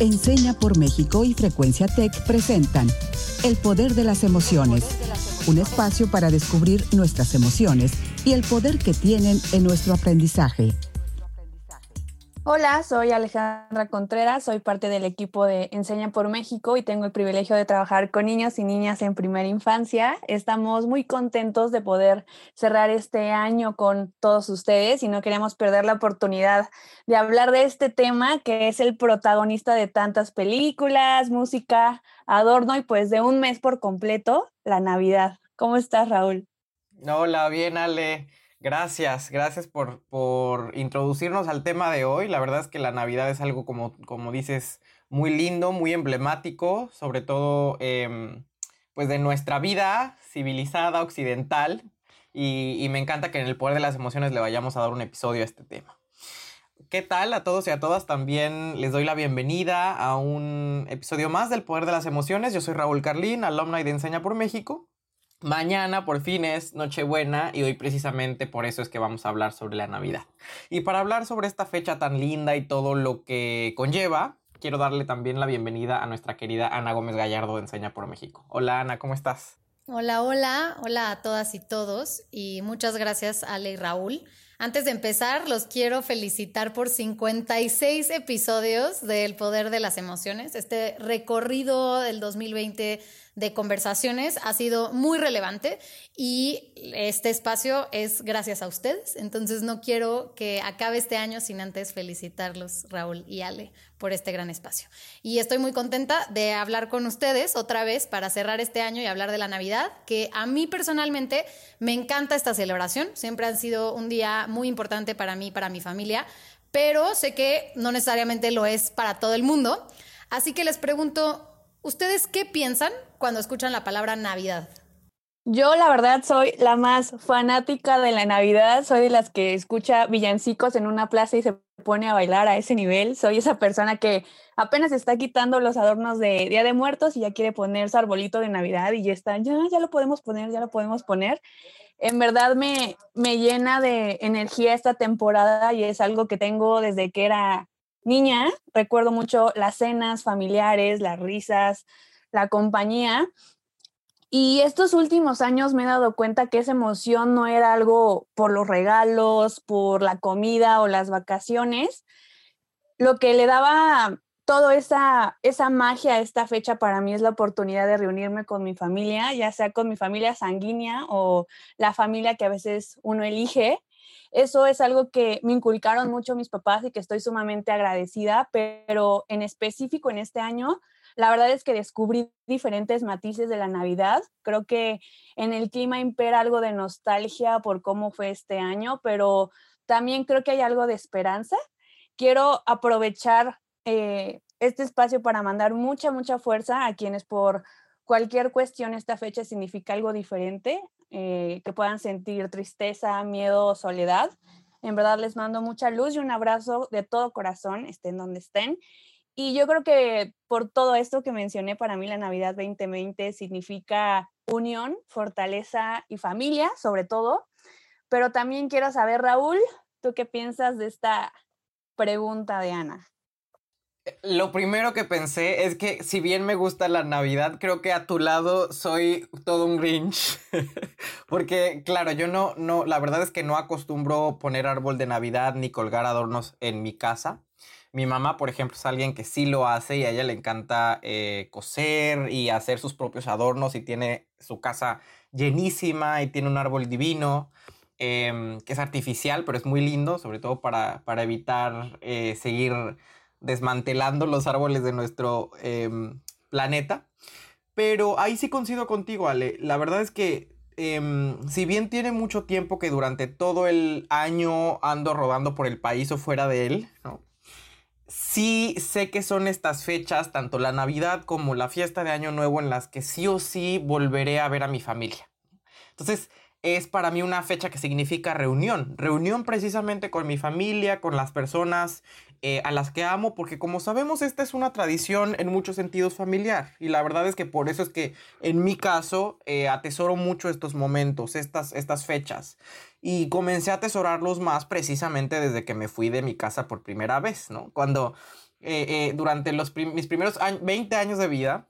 Enseña por México y Frecuencia Tech presentan El Poder de las Emociones, un espacio para descubrir nuestras emociones y el poder que tienen en nuestro aprendizaje. Hola, soy Alejandra Contreras, soy parte del equipo de Enseña por México y tengo el privilegio de trabajar con niños y niñas en primera infancia. Estamos muy contentos de poder cerrar este año con todos ustedes y no queremos perder la oportunidad de hablar de este tema que es el protagonista de tantas películas, música, adorno y pues de un mes por completo, la Navidad. ¿Cómo estás, Raúl? Hola, bien, Ale. Gracias, gracias por, por, introducirnos al tema de hoy. La verdad es que la Navidad es algo, como, como dices, muy lindo, muy emblemático, sobre todo em, pues de nuestra vida civilizada, occidental. Y, me encanta que en el poder de las emociones le vayamos a dar un episodio a este tema. ¿Qué tal a todos y a todas? También les doy la bienvenida a un episodio más del Poder de las Emociones. Yo soy Raúl Carlín, alumna de Enseña por México. Mañana por fin es Nochebuena y hoy precisamente por eso es que vamos a hablar sobre la Navidad. Y para hablar sobre esta fecha tan linda y todo lo que conlleva, quiero darle también la bienvenida a nuestra querida Ana Gómez Gallardo de Enseña por México. Hola Ana, ¿cómo estás? Hola, hola, hola a todas y todos y muchas gracias Ale y Raúl. Antes de empezar, los quiero felicitar por 56 episodios del Poder de las Emociones, este recorrido del 2020 de conversaciones ha sido muy relevante y este espacio es gracias a ustedes. Entonces no quiero que acabe este año sin antes felicitarlos, Raúl y Ale, por este gran espacio. Y estoy muy contenta de hablar con ustedes otra vez para cerrar este año y hablar de la Navidad, que a mí personalmente me encanta esta celebración. Siempre han sido un día muy importante para mí, para mi familia, pero sé que no necesariamente lo es para todo el mundo. Así que les pregunto, ¿Ustedes qué piensan cuando escuchan la palabra Navidad? Yo la verdad soy la más fanática de la Navidad, soy de las que escucha villancicos en una plaza y se pone a bailar a ese nivel, soy esa persona que apenas está quitando los adornos de Día de Muertos y ya quiere poner su arbolito de Navidad y ya está, ya, ya lo podemos poner, ya lo podemos poner. En verdad me, me llena de energía esta temporada y es algo que tengo desde que era niña, recuerdo mucho las cenas familiares, las risas, la compañía. Y estos últimos años me he dado cuenta que esa emoción no era algo por los regalos, por la comida o las vacaciones. Lo que le daba toda esa, esa magia a esta fecha para mí es la oportunidad de reunirme con mi familia, ya sea con mi familia sanguínea o la familia que a veces uno elige eso es algo que me inculcaron mucho mis papás y que estoy sumamente agradecida, pero en específico en este año, la verdad es que descubrí diferentes matices de la Navidad. Creo que en el clima impera algo de nostalgia por cómo fue este año, pero también creo que hay algo de esperanza. Quiero aprovechar eh, este espacio para mandar mucha, mucha fuerza a quienes por cualquier cuestión esta fecha significa algo diferente. Eh, que puedan sentir tristeza, miedo soledad. En verdad les mando mucha luz y un abrazo de todo corazón, estén donde estén. Y yo creo que por todo esto que mencioné, para mí la Navidad 2020 significa unión, fortaleza y familia, sobre todo. Pero también quiero saber, Raúl, ¿tú qué piensas de esta pregunta de Ana? Lo primero que pensé es que si bien me gusta la Navidad, creo que a tu lado soy todo un Grinch. Porque, claro, yo no, no, la verdad es que no acostumbro poner árbol de Navidad ni colgar adornos en mi casa. Mi mamá, por ejemplo, es alguien que sí lo hace y a ella le encanta eh, coser y hacer sus propios adornos y tiene su casa llenísima y tiene un árbol divino. Em, que es artificial, pero es muy lindo, sobre todo para, para evitar eh, seguir desmantelando los árboles de nuestro em, planeta. Pero ahí sí coincido contigo, Ale. La verdad es que em, si bien tiene mucho tiempo que durante todo el año ando rodando por el país o fuera de él. Sí sé que son estas fechas, tanto la Navidad como la fiesta de Año Nuevo, en las que sí o sí volveré a ver a mi familia. Entonces, es para mí una fecha que significa reunión. Reunión precisamente con mi familia, con las personas eh, a las que amo, porque como sabemos esta es una tradición en muchos sentidos familiar. Y la verdad es que por eso es que en mi caso eh, atesoro mucho estos momentos, estas, estas fechas. Y comencé a atesorarlos más precisamente desde que me fui de mi casa por primera vez, ¿no? Cuando eh, durante los mis primeros 20 años de vida,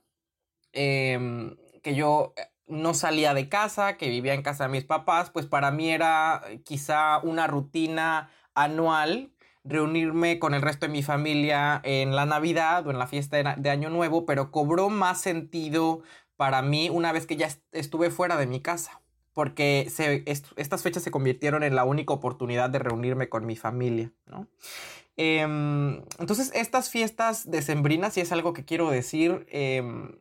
em, que yo no salía de casa, que vivía en casa de mis papás, pues para mí era quizá una rutina anual reunirme con el resto de mi familia en la Navidad o en la fiesta de, Año Nuevo, pero cobró más sentido para mí una vez que ya estuve fuera de mi casa, porque estas fechas se convirtieron en la única oportunidad de reunirme con mi familia, ¿no? Em, entonces, estas fiestas decembrinas, y es algo que quiero decir, em,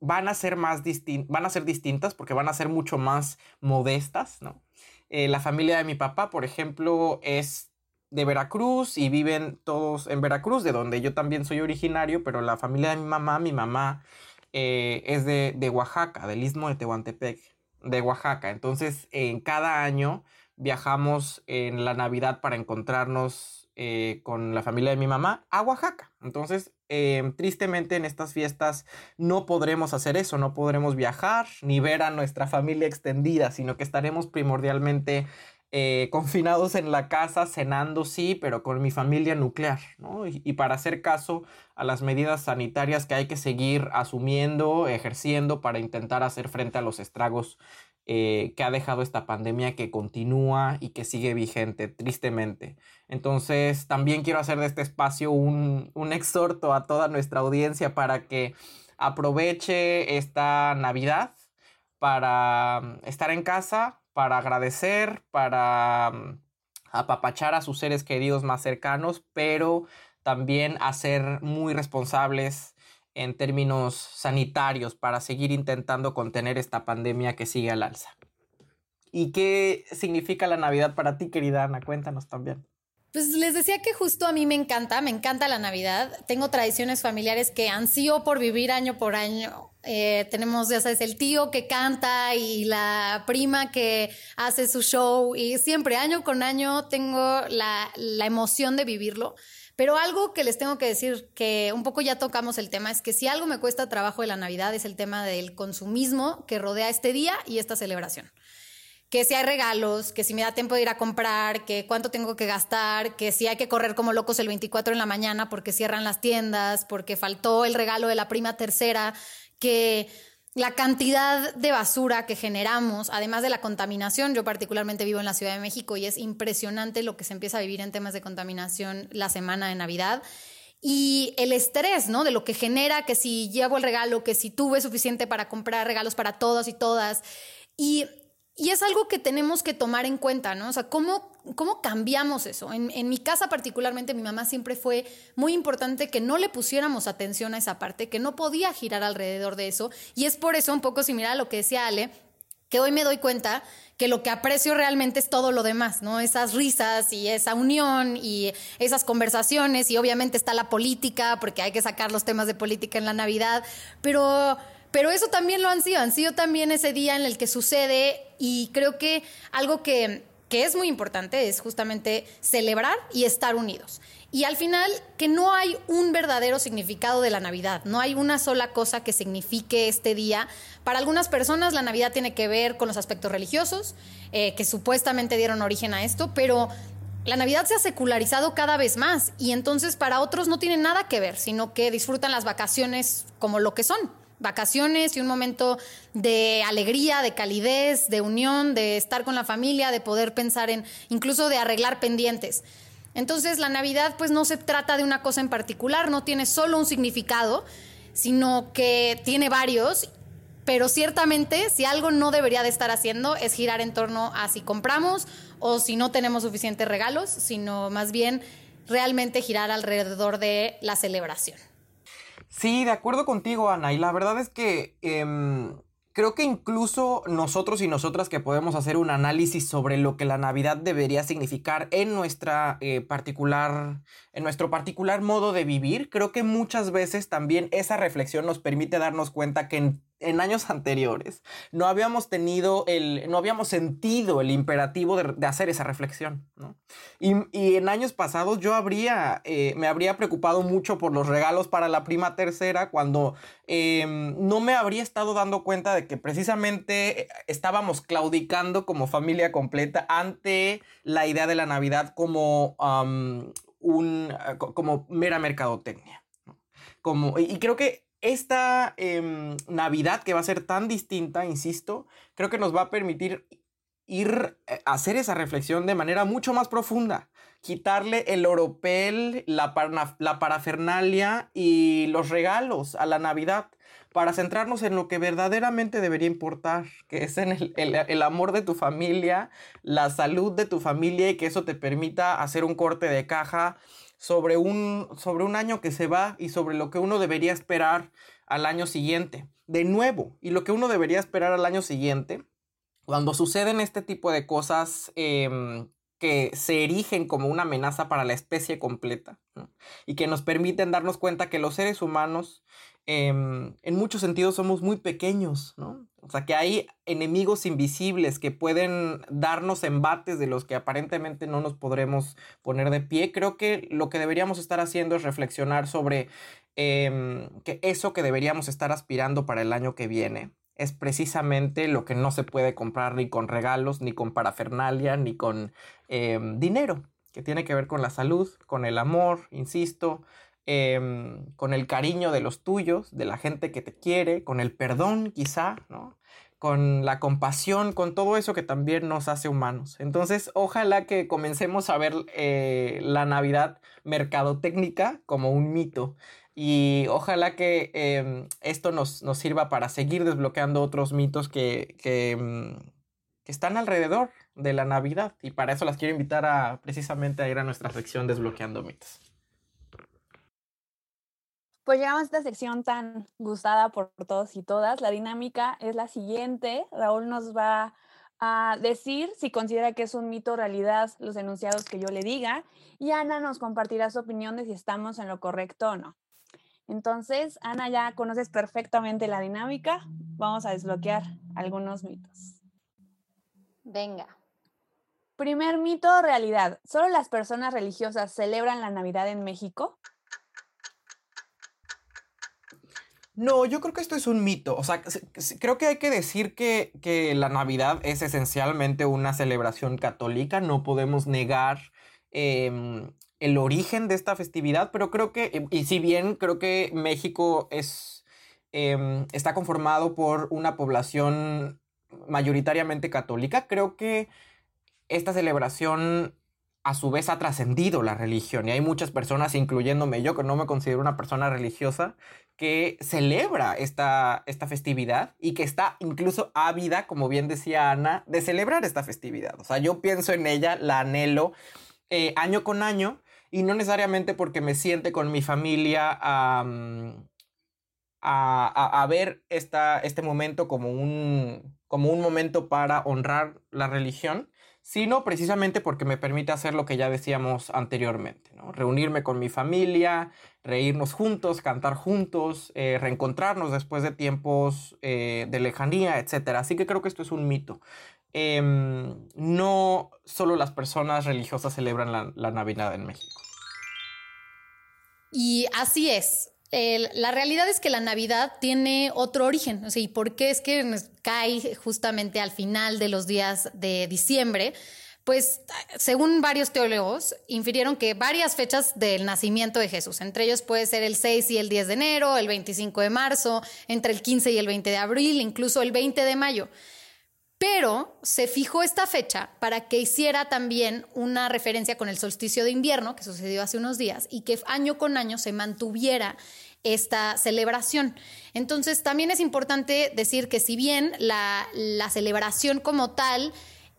van, a ser más van a ser distintas porque van a ser mucho más modestas, ¿no? Eh, la familia de mi papá, por ejemplo, es de Veracruz y viven todos en Veracruz, de donde yo también soy originario, pero la familia de mi mamá, mi mamá eh, es de, de, Oaxaca, del istmo de Tehuantepec, de Oaxaca. Entonces, en cada año viajamos en la Navidad para encontrarnos eh, con la familia de mi mamá a Oaxaca. Entonces, em, tristemente en estas fiestas no podremos hacer eso, no podremos viajar ni ver a nuestra familia extendida, sino que estaremos primordialmente eh, confinados en la casa, cenando, sí, pero con mi familia nuclear, ¿no? Y, y, para hacer caso a las medidas sanitarias que hay que seguir asumiendo, ejerciendo para intentar hacer frente a los estragos eh, que ha dejado esta pandemia que continúa y que sigue vigente, tristemente. Entonces, también quiero hacer de este espacio un, un exhorto a toda nuestra audiencia para que aproveche esta Navidad para mm, estar en casa, para agradecer, para mm, apapachar a sus seres queridos más cercanos, pero también a ser muy responsables en términos sanitarios para seguir intentando contener esta pandemia que sigue al alza. ¿Y qué significa la Navidad para ti, querida Ana? Cuéntanos también. Pues les decía que justo a mí me encanta, me encanta la Navidad. Tengo tradiciones familiares que ansío por vivir año por año. Eh, tenemos, ya sabes, el tío que canta y la prima que hace su show y siempre año con año tengo la, la emoción de vivirlo. Pero algo que les tengo que decir, que un poco ya tocamos el tema, es que si algo me cuesta trabajo de la Navidad es el tema del consumismo que rodea este día y esta celebración. Que si hay regalos, que si me da tiempo de ir a comprar, que cuánto tengo que gastar, que si hay que correr como locos el 24 en la mañana porque cierran las tiendas, porque faltó el regalo de la prima tercera, que la cantidad de basura que generamos, además de la contaminación, yo particularmente vivo en la Ciudad de México y es impresionante lo que se empieza a vivir en temas de contaminación la semana de Navidad. Y el estrés, ¿no? De lo que genera que si llevo el regalo, que si tuve suficiente para comprar regalos para todos y todas. Y y es algo que tenemos que tomar en cuenta, ¿no? O sea, ¿cómo, cómo cambiamos eso? En, mi casa particularmente, mi mamá siempre fue muy importante que no le pusiéramos atención a esa parte, que no podía girar alrededor de eso. Y es por eso, un poco similar a lo que decía Ale, que hoy me doy cuenta que lo que aprecio realmente es todo lo demás, ¿no? Esas risas y esa unión y esas conversaciones y obviamente está la política, porque hay que sacar los temas de política en la Navidad, pero pero eso también lo han sido, han sido también ese día en el que sucede y creo que algo que, que es muy importante es justamente celebrar y estar unidos. Y al final, que no hay un verdadero significado de la Navidad, no hay una sola cosa que signifique este día. Para algunas personas la Navidad tiene que ver con los aspectos religiosos, eh, que supuestamente dieron origen a esto, pero la Navidad se ha secularizado cada vez más y entonces para otros no tiene nada que ver, sino que disfrutan las vacaciones como lo que son, vacaciones y un momento de alegría, de calidez, de unión, de estar con la familia, de poder pensar en incluso de arreglar pendientes. Entonces la Navidad pues no se trata de una cosa en particular, no tiene solo un significado, sino que tiene varios, pero ciertamente si algo no debería de estar haciendo es girar en torno a si compramos o si no tenemos suficientes regalos, sino más bien realmente girar alrededor de la celebración. Sí, de acuerdo contigo, Ana. Y la verdad es que em, creo que incluso nosotros y nosotras que podemos hacer un análisis sobre lo que la Navidad debería significar en nuestra eh, particular, en nuestro particular modo de vivir, creo que muchas veces también esa reflexión nos permite darnos cuenta que en en años anteriores no habíamos tenido el, no habíamos sentido el imperativo de, hacer esa reflexión, ¿no? Y, en años pasados yo habría, eh, me habría preocupado mucho por los regalos para la prima tercera cuando em, no me habría estado dando cuenta de que precisamente eh, estábamos claudicando como familia completa ante la idea de la Navidad como un, ah, como mera mercadotecnia. Como, y creo que esta em, Navidad que va a ser tan distinta, insisto, creo que nos va a permitir ir a eh, hacer esa reflexión de manera mucho más profunda. Quitarle el oropel, la, la parafernalia y los regalos a la Navidad para centrarnos en lo que verdaderamente debería importar, que es en el, el, amor de tu familia, la salud de tu familia y que eso te permita hacer un corte de caja sobre un, sobre un año que se va y sobre lo que uno debería esperar al año siguiente. De nuevo, y lo que uno debería esperar al año siguiente cuando suceden este tipo de cosas em, que se erigen como una amenaza para la especie completa y que nos permiten darnos cuenta que los seres humanos em, en muchos sentidos somos muy pequeños, ¿no? O sea, que hay enemigos invisibles que pueden darnos embates de los que aparentemente no nos podremos poner de pie. Creo que lo que deberíamos estar haciendo es reflexionar sobre em, que eso que deberíamos estar aspirando para el año que viene es precisamente lo que no se puede comprar ni con regalos, ni con parafernalia, ni con em, dinero, que tiene que ver con la salud, con el amor, insisto, em, con el cariño de los tuyos, de la gente que te quiere, con el perdón quizá, ¿no? con la compasión, con todo eso que también nos hace humanos. Entonces, ojalá que comencemos a ver eh, la Navidad mercadotécnica como un mito y ojalá que em, esto nos, sirva para seguir desbloqueando otros mitos que, em, que, están alrededor de la Navidad. Y para eso las quiero invitar a precisamente a ir a nuestra sección Desbloqueando mitos. Pues llegamos a esta sección tan gustada por todos y todas. La dinámica es la siguiente. Raúl nos va a decir si considera que es un mito o realidad los enunciados que yo le diga y Ana nos compartirá su opinión de si estamos en lo correcto o no. Entonces, Ana, ya conoces perfectamente la dinámica. Vamos a desbloquear algunos mitos. Venga. Primer mito o realidad. ¿Solo las personas religiosas celebran la Navidad en México? No, yo creo que esto es un mito. O sea, creo que hay que decir que, que la Navidad es esencialmente una celebración católica. No podemos negar em, el origen de esta festividad, pero creo que, y si bien creo que México es, em, está conformado por una población mayoritariamente católica, creo que esta celebración a su vez ha trascendido la religión y hay muchas personas, incluyéndome yo, que no me considero una persona religiosa, que celebra esta, esta festividad y que está incluso ávida, como bien decía Ana, de celebrar esta festividad. O sea, yo pienso en ella, la anhelo eh, año con año y no necesariamente porque me siente con mi familia a, a, ver esta, este momento como un, como un momento para honrar la religión, sino precisamente porque me permite hacer lo que ya decíamos anteriormente, ¿no? reunirme con mi familia, reírnos juntos, cantar juntos, eh, reencontrarnos después de tiempos eh, de lejanía, etc. Así que creo que esto es un mito. Em, no solo las personas religiosas celebran la, Navidad en México. Y así es. La realidad es que la Navidad tiene otro origen. O sea, ¿Y por qué es que cae justamente al final de los días de diciembre? Pues según varios teólogos, infirieron que varias fechas del nacimiento de Jesús, entre ellos puede ser el 6 y el 10 de enero, el 25 de marzo, entre el 15 y el 20 de abril, incluso el 20 de mayo. Pero se fijó esta fecha para que hiciera también una referencia con el solsticio de invierno, que sucedió hace unos días, y que año con año se mantuviera esta celebración. Entonces, también es importante decir que si bien la, la celebración como tal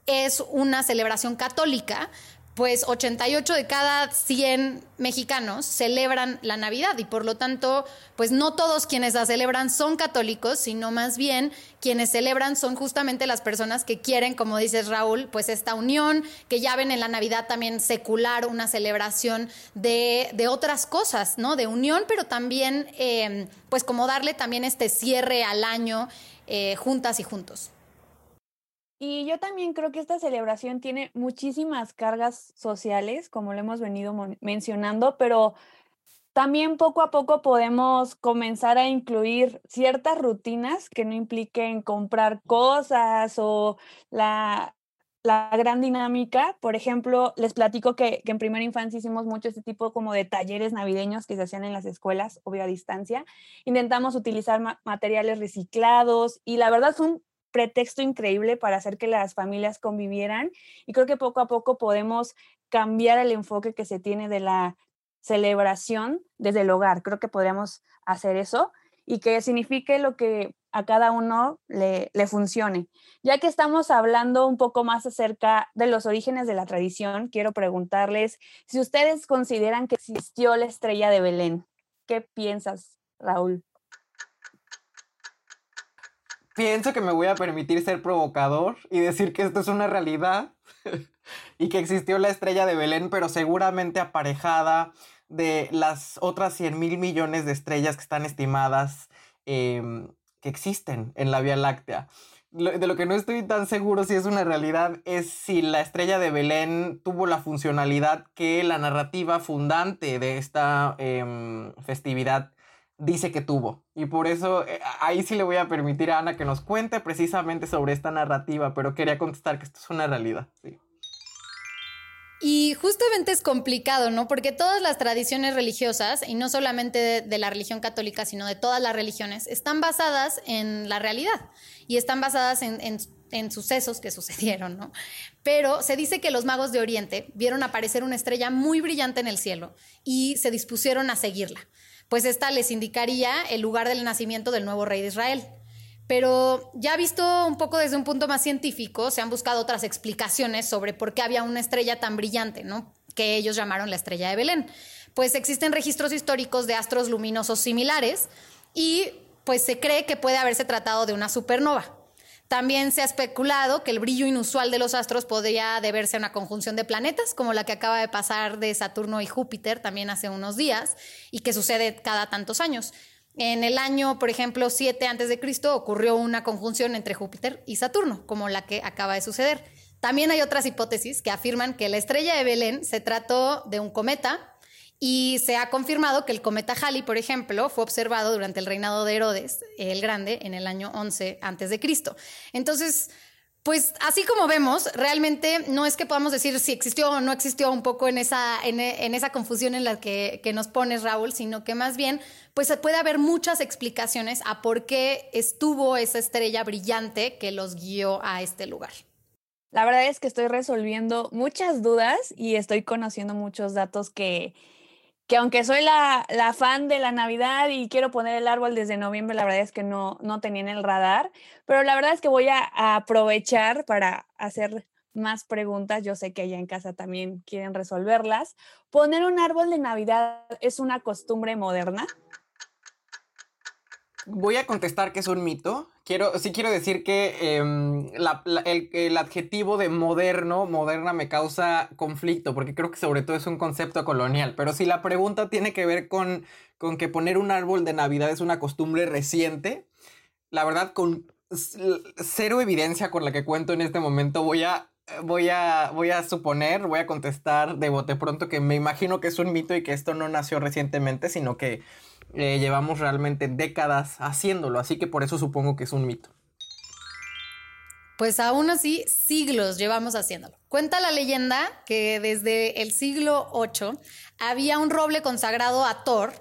es una celebración católica, pues 88 de cada 100 mexicanos celebran la Navidad y por lo tanto, pues no todos quienes la celebran son católicos, sino más bien quienes celebran son justamente las personas que quieren, como dices Raúl, pues esta unión, que ya ven en la Navidad también secular una celebración de, otras cosas, ¿no? De unión, pero también, eh, pues como darle también este cierre al año eh, juntas y juntos. Y yo también creo que esta celebración tiene muchísimas cargas sociales, como lo hemos venido mencionando, pero también poco a poco podemos comenzar a incluir ciertas rutinas que no impliquen comprar cosas o la, la gran dinámica. Por ejemplo, les platico que, en primera infancia hicimos mucho este tipo como de talleres navideños que se hacían en las escuelas, obvio a distancia. Intentamos utilizar materiales reciclados y la verdad fue un pretexto increíble para hacer que las familias convivieran y creo que poco a poco podemos cambiar el enfoque que se tiene de la celebración desde el hogar. Creo que podríamos hacer eso y que signifique lo que a cada uno le, funcione. Ya que estamos hablando un poco más acerca de los orígenes de la tradición, quiero preguntarles si ustedes consideran que existió la estrella de Belén. ¿Qué piensas, Raúl? Pienso que me voy a permitir ser provocador y decir que esto es una realidad y que existió la estrella de Belén, pero seguramente aparejada de las otras 100 mil millones de estrellas que están estimadas em, que existen en la Vía Láctea. de lo que no estoy tan seguro si es una realidad es si la estrella de Belén tuvo la funcionalidad que la narrativa fundante de esta em, festividad dice que tuvo. Y por eso eh, ahí sí le voy a permitir a Ana que nos cuente precisamente sobre esta narrativa, pero quería contestar que esto es una realidad. Sí. Y justamente es complicado, ¿no? Porque todas las tradiciones religiosas, y no solamente de, la religión católica, sino de todas las religiones, están basadas en la realidad y están basadas en, en sucesos que sucedieron, ¿no? Pero se dice que los magos de Oriente vieron aparecer una estrella muy brillante en el cielo y se dispusieron a seguirla, pues esta les indicaría el lugar del nacimiento del nuevo rey de Israel. Pero ya visto un poco desde un punto más científico, se han buscado otras explicaciones sobre por qué había una estrella tan brillante, ¿no? Que ellos llamaron la estrella de Belén. Pues existen registros históricos de astros luminosos similares y pues se cree que puede haberse tratado de una supernova. También se ha especulado que el brillo inusual de los astros podría deberse a una conjunción de planetas, como la que acaba de pasar de Saturno y Júpiter también hace unos días, y que sucede cada tantos años. En el año, por ejemplo, 7 antes de Cristo ocurrió una conjunción entre Júpiter y Saturno, como la que acaba de suceder. También hay otras hipótesis que afirman que la estrella de Belén se trató de un cometa y se ha confirmado que el cometa Halley, por ejemplo, fue observado durante el reinado de Herodes el Grande en el año 11 antes de Cristo. Entonces, pues así como vemos, realmente no es que podamos decir si existió o no existió un poco en esa, en, esa confusión en la que, que, nos pones, Raúl, sino que más bien, pues puede haber muchas explicaciones a por qué estuvo esa estrella brillante que los guió a este lugar. La verdad es que estoy resolviendo muchas dudas y estoy conociendo muchos datos que, que aunque soy la, fan de la Navidad y quiero poner el árbol desde noviembre, la verdad es que no, no tenía en el radar, pero la verdad es que voy a, aprovechar para hacer más preguntas. Yo sé que allá en casa también quieren resolverlas. ¿Poner un árbol de Navidad es una costumbre moderna? Voy a contestar que es un mito. Quiero, sí quiero decir que em, el, adjetivo de moderno, moderna me causa conflicto, porque creo que sobre todo es un concepto colonial. Pero si la pregunta tiene que ver con, con que poner un árbol de Navidad es una costumbre reciente, la verdad, con cero evidencia con la que cuento en este momento, voy a voy a, voy a suponer, voy a contestar de bote pronto que me imagino que es un mito y que esto no nació recientemente, sino que eh, llevamos realmente décadas haciéndolo, así que por eso supongo que es un mito. Pues aún así, siglos llevamos haciéndolo. Cuenta la leyenda que desde el siglo VIII había un roble consagrado a Thor,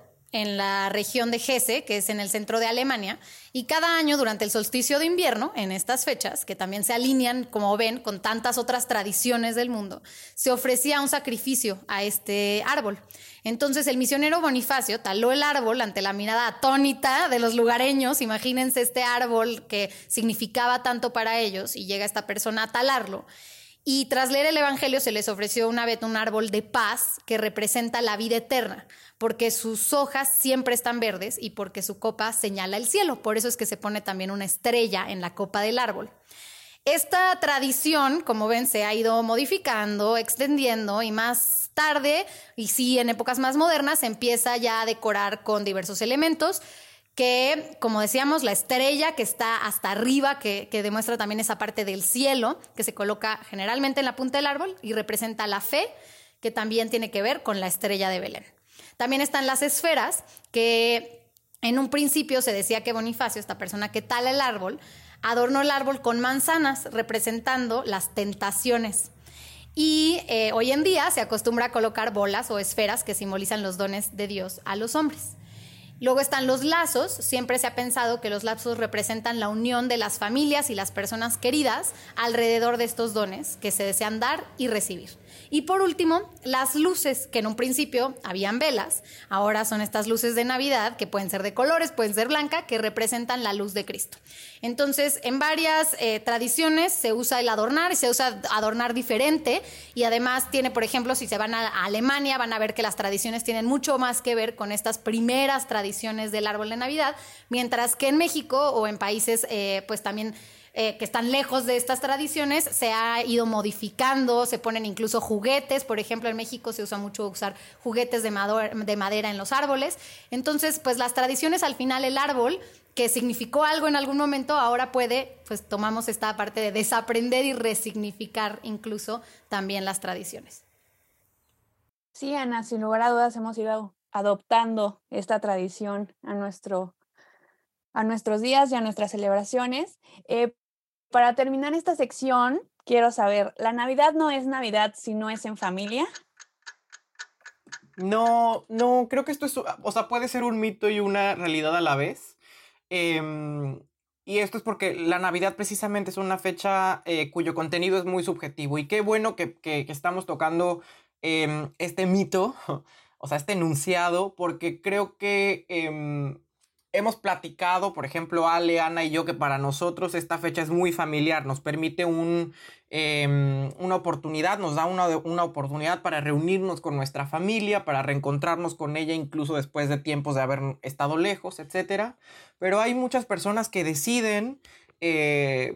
en la región de Hesse, que es en el centro de Alemania, y cada año durante el solsticio de invierno, en estas fechas, que también se alinean, como ven, con tantas otras tradiciones del mundo, se ofrecía un sacrificio a este árbol. Entonces el misionero Bonifacio taló el árbol ante la mirada atónita de los lugareños, imagínense este árbol que significaba tanto para ellos, y llega esta persona a talarlo. Y tras leer el Evangelio se les ofreció una vez un árbol de paz que representa la vida eterna, porque sus hojas siempre están verdes y porque su copa señala el cielo. Por eso es que se pone también una estrella en la copa del árbol. Esta tradición, como ven, se ha ido modificando, extendiendo y más tarde, y sí en épocas más modernas, se empieza ya a decorar con diversos elementos que, como decíamos, la estrella que está hasta arriba, que, demuestra también esa parte del cielo, que se coloca generalmente en la punta del árbol y representa la fe, que también tiene que ver con la estrella de Belén. También están las esferas, que En un principio se decía que Bonifacio, esta persona que tala el árbol, adornó el árbol con manzanas, representando las tentaciones. Y eh, hoy en día se acostumbra a colocar bolas o esferas que simbolizan los dones de Dios a los hombres. Luego están los lazos. Siempre se ha pensado que los lazos representan la unión de las familias y las personas queridas alrededor de estos dones que se desean dar y recibir. Y por último, las luces, que en un principio habían velas, ahora son estas luces de Navidad, que pueden ser de colores, pueden ser blanca, que representan la luz de Cristo. Entonces, en varias eh, tradiciones se usa el adornar y se usa adornar diferente y además tiene, por ejemplo, si se van a, Alemania, van a ver que las tradiciones tienen mucho más que ver con estas primeras tradiciones del árbol de Navidad, mientras que en México o en países, eh, pues también eh, que están lejos de estas tradiciones, se ha ido modificando, se ponen incluso juguetes, por ejemplo en México se usa mucho usar juguetes de, de madera en los árboles, entonces pues las tradiciones al final el árbol que significó algo en algún momento, ahora puede, pues tomamos esta parte de desaprender y resignificar incluso también las tradiciones. Sí, Ana, sin lugar a dudas hemos ido adoptando esta tradición a, nuestro, a nuestros días y a nuestras celebraciones. Eh, para terminar esta sección, quiero saber, ¿la Navidad no es Navidad si no es en familia? No, no, creo que esto es, o sea, puede ser un mito y una realidad a la vez. Em, y esto es porque la Navidad precisamente es una fecha eh, cuyo contenido es muy subjetivo. Y qué bueno que, que, estamos tocando em, este mito, o sea, este enunciado, porque creo que em, hemos platicado, por ejemplo, Ale, Ana y yo, que para nosotros esta fecha es muy familiar, nos permite em, una oportunidad, nos da una, una, oportunidad para reunirnos con nuestra familia, para reencontrarnos con ella incluso después de tiempos de haber estado lejos, etc. Pero hay muchas personas que deciden... Eh,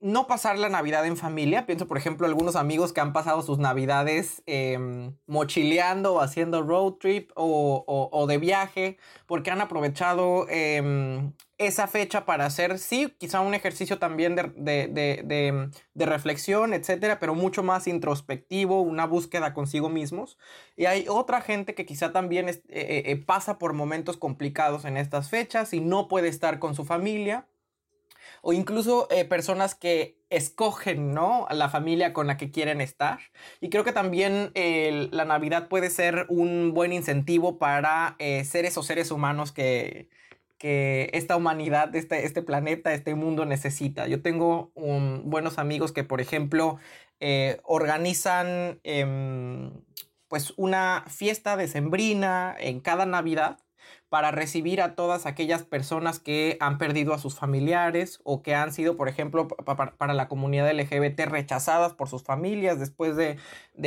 no pasar la Navidad en familia. Pienso, por ejemplo, algunos amigos que han pasado sus Navidades em, mochileando o haciendo road trip o, de viaje, porque han aprovechado em, esa fecha para hacer, sí, quizá un ejercicio también de, reflexión, etcétera, pero mucho más introspectivo, una búsqueda consigo mismos. Y hay otra gente que quizá también eh, eh, eh, pasa por momentos complicados en estas fechas y no puede estar con su familia o incluso eh, personas que escogen, ¿no? La familia con la que quieren estar. Y creo que también la Navidad puede ser un buen incentivo para eh, ser esos seres humanos que, que esta humanidad, este, este planeta, este mundo necesita. Yo tengo buenos amigos que, por ejemplo, eh, organizan em, pues una fiesta decembrina en cada Navidad para recibir a todas aquellas personas que han perdido a sus familiares o que han sido, por ejemplo, para la comunidad LGBT rechazadas por sus familias después de,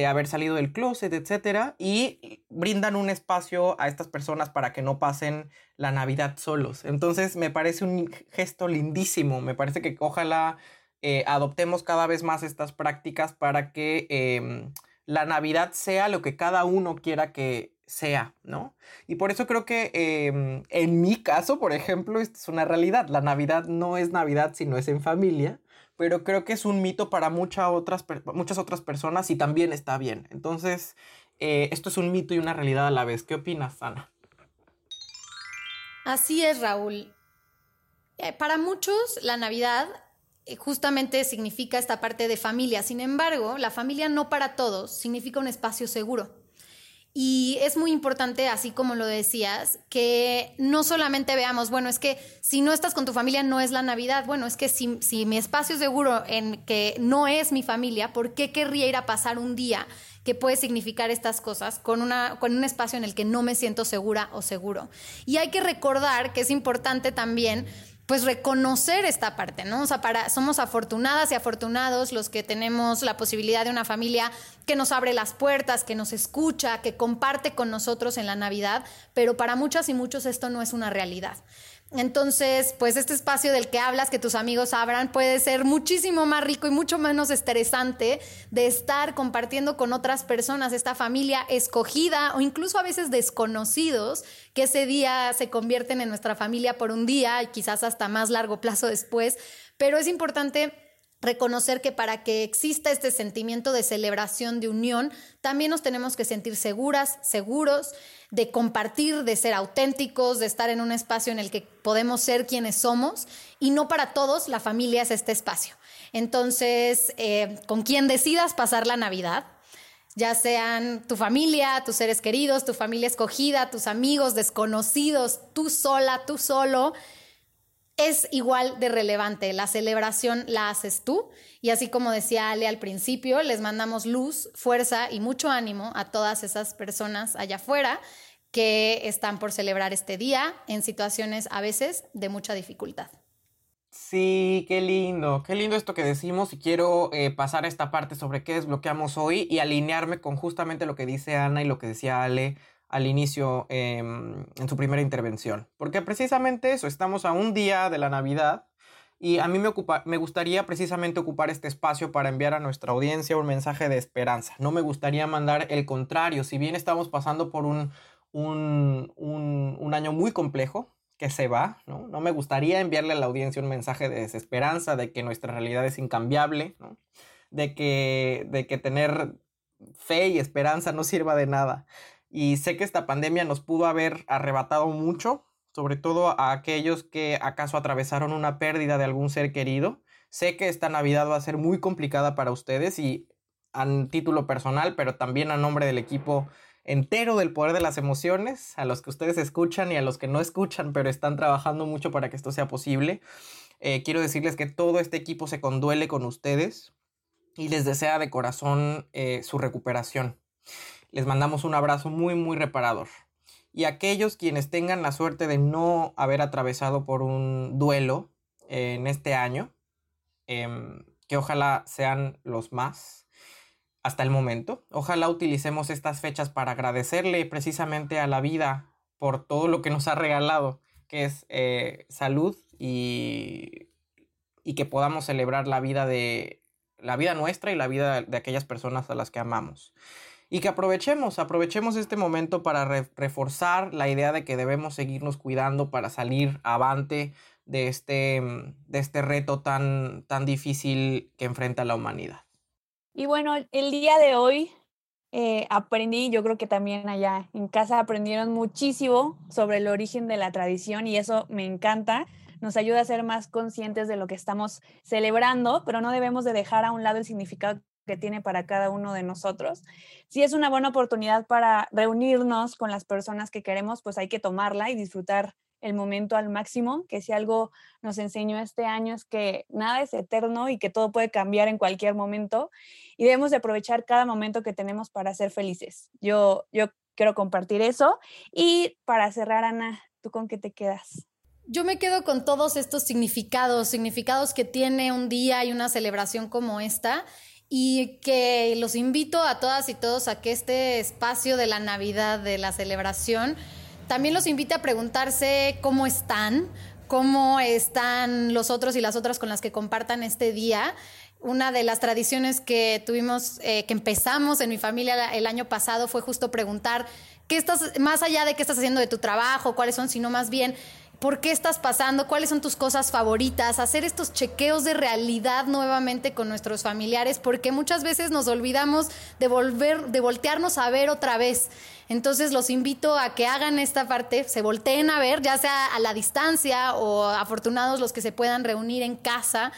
haber salido del closet, etc. Y brindan un espacio a estas personas para que no pasen la Navidad solos. Entonces me parece un gesto lindísimo, me parece que ojalá eh, adoptemos cada vez más estas prácticas para que em, la Navidad sea lo que cada uno quiera que sea, ¿no? Y por eso creo que em, en mi caso, por ejemplo, esto es una realidad. La Navidad no es Navidad si no es en familia, pero creo que es un mito para muchas otras, muchas otras personas y también está bien. Entonces, eh, esto es un mito y una realidad a la vez. ¿Qué opinas, Ana? Así es, Raúl. Eh, para muchos, la Navidad eh, justamente significa esta parte de familia. Sin embargo, la familia no para todos significa un espacio seguro. Y es muy importante, así como lo decías, que no solamente veamos, bueno, es que si no estás con tu familia no es la Navidad, bueno, es que si, si mi espacio es seguro en que no es mi familia, ¿por qué querría ir a pasar un día que puede significar estas cosas con, una, con un espacio en el que no me siento segura o seguro? Y hay que recordar que es importante también pues reconocer esta parte, ¿no? O sea, para, somos afortunadas y afortunados los que tenemos la posibilidad de una familia que nos abre las puertas, que nos escucha, que comparte con nosotros en la Navidad, pero para muchas y muchos esto no es una realidad. Entonces, pues este espacio del que hablas, que tus amigos abran, puede ser muchísimo más rico y mucho menos estresante de estar compartiendo con otras personas, esta familia escogida o incluso a veces desconocidos, que ese día se convierten en nuestra familia por un día y quizás hasta más largo plazo después. Pero es importante reconocer que para que exista este sentimiento de celebración, de unión, también nos tenemos que sentir seguras, seguros, de compartir, de ser auténticos, de estar en un espacio en el que podemos ser quienes somos y no para todos la familia es este espacio. Entonces, eh, con quien decidas pasar la Navidad, ya sean tu familia, tus seres queridos, tu familia escogida, tus amigos desconocidos, tú sola, tú solo, es igual de relevante. La celebración la haces tú y así como decía Ale al principio, les mandamos luz, fuerza y mucho ánimo a todas esas personas allá afuera que están por celebrar este día en situaciones a veces de mucha dificultad. Sí, qué lindo, qué lindo esto que decimos y quiero eh, pasar a esta parte sobre qué desbloqueamos hoy y alinearme con justamente lo que dice Ana y lo que decía Ale al inicio em, en su primera intervención. Porque precisamente eso, estamos a un día de la Navidad y a mí me, ocupa, me gustaría precisamente ocupar este espacio para enviar a nuestra audiencia un mensaje de esperanza. No me gustaría mandar el contrario, si bien estamos pasando por un, un, un, año muy complejo, que se va, ¿no? Me gustaría enviarle a la audiencia un mensaje de desesperanza, de que nuestra realidad es incambiable. De que, de que tener fe y esperanza no sirva de nada. Y sé que esta pandemia nos pudo haber arrebatado mucho, sobre todo a aquellos que acaso atravesaron una pérdida de algún ser querido. Sé que esta Navidad va a ser muy complicada para ustedes y a título personal, pero también a nombre del equipo entero del poder de las emociones, a los que ustedes escuchan y a los que no escuchan, pero están trabajando mucho para que esto sea posible. Eh, quiero decirles que todo este equipo se conduele con ustedes y les desea de corazón eh, su recuperación. Les mandamos un abrazo muy, muy reparador. Y aquellos quienes tengan la suerte de no haber atravesado por un duelo en este año, em, que ojalá sean los más, hasta el momento. Ojalá utilicemos estas fechas para agradecerle precisamente a la vida por todo lo que nos ha regalado, que es eh, salud y, y que podamos celebrar la vida de la vida nuestra y la vida de aquellas personas a las que amamos. Y que aprovechemos, aprovechemos este momento para reforzar la idea de que debemos seguirnos cuidando para salir avante de este, de este reto tan, tan difícil que enfrenta la humanidad. Y bueno, el día de hoy eh, aprendí, yo creo que también allá en casa aprendieron muchísimo sobre el origen de la tradición y eso me encanta. Nos ayuda a ser más conscientes de lo que estamos celebrando, pero no debemos de dejar a un lado el significado que tiene para cada uno de nosotros. Si es una buena oportunidad para reunirnos con las personas que queremos, pues hay que tomarla y disfrutar el momento al máximo, que si algo nos enseñó este año es que nada es eterno y que todo puede cambiar en cualquier momento y debemos de aprovechar cada momento que tenemos para ser felices. Yo, yo quiero compartir eso y para cerrar, Ana, ¿tú con qué te quedas? Yo me quedo con todos estos significados, significados que tiene un día y una celebración como esta y que los invito a todas y todos a que este espacio de la Navidad, de la celebración, también los invita a preguntarse cómo están, cómo están los otros y las otras con las que compartan este día. Una de las tradiciones que tuvimos, eh, que empezamos en mi familia el año pasado fue justo preguntar qué estás, más allá de qué estás haciendo de tu trabajo, cuáles son, sino más bien por qué estás pasando, cuáles son tus cosas favoritas, hacer estos chequeos de realidad nuevamente con nuestros familiares, porque muchas veces nos olvidamos de volver, de voltearnos a ver otra vez. Entonces los invito a que hagan esta parte, se volteen a ver, ya sea a la distancia o afortunados los que se puedan reunir en casa,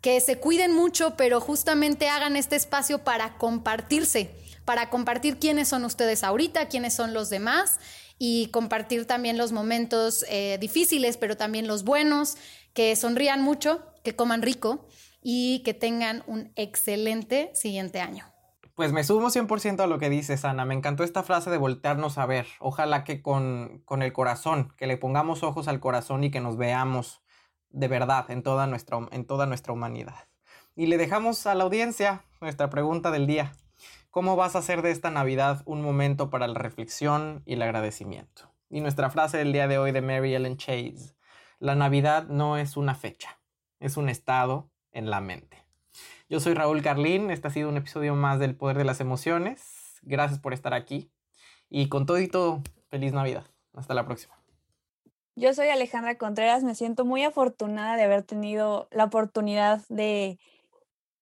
que se cuiden mucho, pero justamente hagan este espacio para compartirse, para compartir quiénes son ustedes ahorita, quiénes son los demás y compartir también los momentos eh, difíciles, pero también los buenos, que sonrían mucho, que coman rico y que tengan un excelente siguiente año. Pues me sumo 100% a lo que dices, Ana. Me encantó esta frase de voltearnos a ver. Ojalá que con, con, el corazón, que le pongamos ojos al corazón y que nos veamos de verdad en toda nuestra, en toda nuestra humanidad. Y le dejamos a la audiencia nuestra pregunta del día. ¿Cómo vas a hacer de esta Navidad un momento para la reflexión y el agradecimiento? Y nuestra frase del día de hoy de Mary Ellen Chase, la Navidad no es una fecha, es un estado en la mente. Yo soy Raúl Carlín, este ha sido un episodio más del Poder de las Emociones. Gracias por estar aquí y con todo y todo, feliz Navidad. Hasta la próxima. Yo soy Alejandra Contreras, me siento muy afortunada de haber tenido la oportunidad de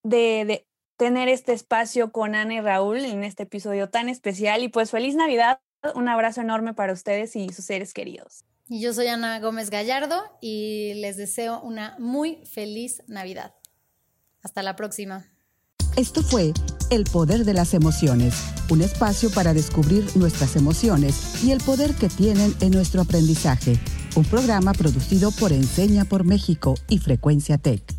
de, de tener este espacio con Ana y Raúl en este episodio tan especial. Y pues feliz Navidad, un abrazo enorme para ustedes y sus seres queridos. Y yo soy Ana Gómez Gallardo y les deseo una muy feliz Navidad. Hasta la próxima. Esto fue El Poder de las Emociones, un espacio para descubrir nuestras emociones y el poder que tienen en nuestro aprendizaje. Un programa producido por Enseña por México y Frecuencia Tech.